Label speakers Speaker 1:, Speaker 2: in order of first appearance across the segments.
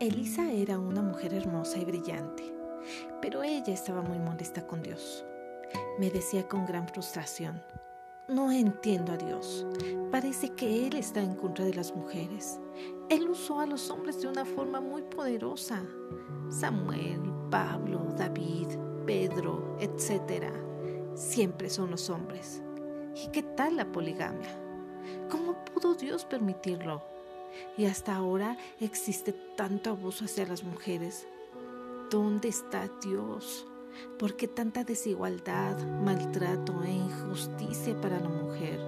Speaker 1: Elisa era una mujer hermosa y brillante, pero ella estaba muy molesta con Dios. Me decía con gran frustración, no entiendo a Dios. Parece que Él está en contra de las mujeres. Él usó a los hombres de una forma muy poderosa. Samuel, Pablo, David, Pedro, etc. Siempre son los hombres. ¿Y qué tal la poligamia? ¿Cómo pudo Dios permitirlo? Y hasta ahora existe tanto abuso hacia las mujeres. ¿Dónde está Dios? ¿Por qué tanta desigualdad, maltrato e injusticia para la mujer?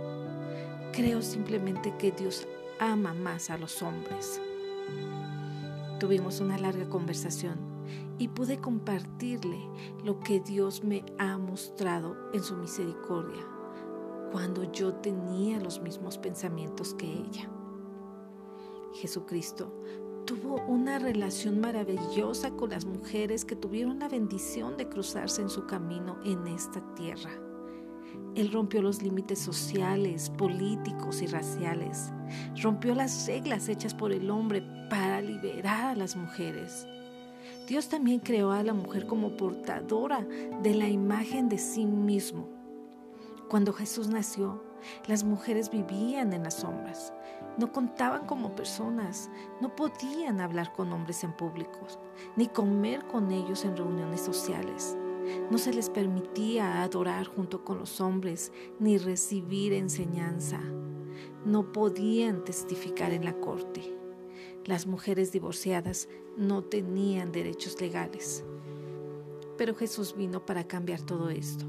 Speaker 1: Creo simplemente que Dios ama más a los hombres. Tuvimos una larga conversación y pude compartirle lo que Dios me ha mostrado en su misericordia cuando yo tenía los mismos pensamientos que ella. Jesucristo tuvo una relación maravillosa con las mujeres que tuvieron la bendición de cruzarse en su camino en esta tierra. Él rompió los límites sociales, políticos y raciales. Rompió las reglas hechas por el hombre para liberar a las mujeres. Dios también creó a la mujer como portadora de la imagen de sí mismo. Cuando Jesús nació, las mujeres vivían en las sombras, no contaban como personas, no podían hablar con hombres en públicos, ni comer con ellos en reuniones sociales. No se les permitía adorar junto con los hombres, ni recibir enseñanza. No podían testificar en la corte. Las mujeres divorciadas no tenían derechos legales. Pero Jesús vino para cambiar todo esto.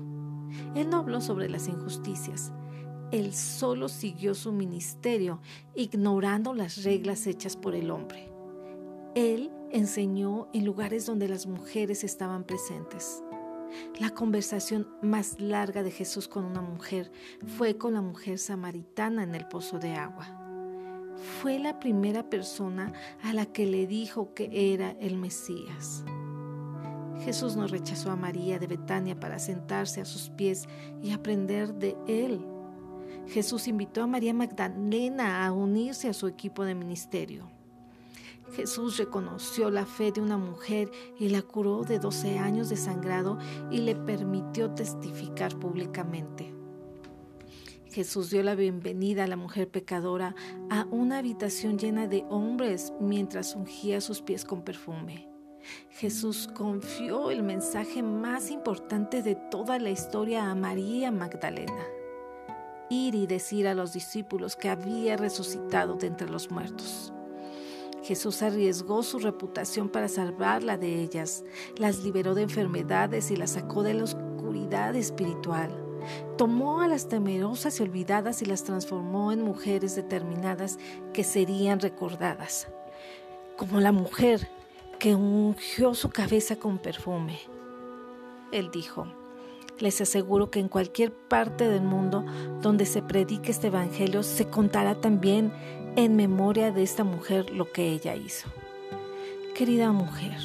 Speaker 1: Él no habló sobre las injusticias, él solo siguió su ministerio, ignorando las reglas hechas por el hombre. Él enseñó en lugares donde las mujeres estaban presentes. La conversación más larga de Jesús con una mujer fue con la mujer samaritana en el pozo de agua. Fue la primera persona a la que le dijo que era el Mesías. Jesús no rechazó a María de Betania para sentarse a sus pies y aprender de él. Jesús invitó a María Magdalena a unirse a su equipo de ministerio. Jesús reconoció la fe de una mujer y la curó de 12 años de sangrado y le permitió testificar públicamente. Jesús dio la bienvenida a la mujer pecadora a una habitación llena de hombres mientras ungía sus pies con perfume. Jesús confió el mensaje más importante de toda la historia a María Magdalena ir y decir a los discípulos que había resucitado de entre los muertos. Jesús arriesgó su reputación para salvarla de ellas, las liberó de enfermedades y las sacó de la oscuridad espiritual. Tomó a las temerosas y olvidadas y las transformó en mujeres determinadas que serían recordadas, como la mujer que ungió su cabeza con perfume. Él dijo, les aseguro que en cualquier parte del mundo donde se predique este Evangelio se contará también en memoria de esta mujer lo que ella hizo. Querida mujer,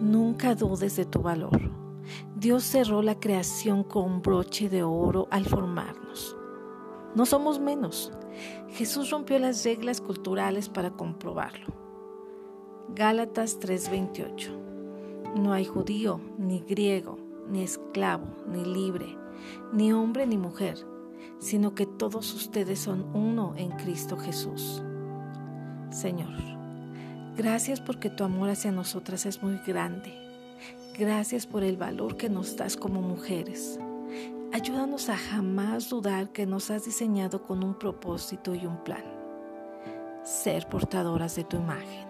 Speaker 1: nunca dudes de tu valor. Dios cerró la creación con broche de oro al formarnos. No somos menos. Jesús rompió las reglas culturales para comprobarlo. Gálatas 3:28. No hay judío ni griego ni esclavo, ni libre, ni hombre ni mujer, sino que todos ustedes son uno en Cristo Jesús. Señor, gracias porque tu amor hacia nosotras es muy grande. Gracias por el valor que nos das como mujeres. Ayúdanos a jamás dudar que nos has diseñado con un propósito y un plan. Ser portadoras de tu imagen.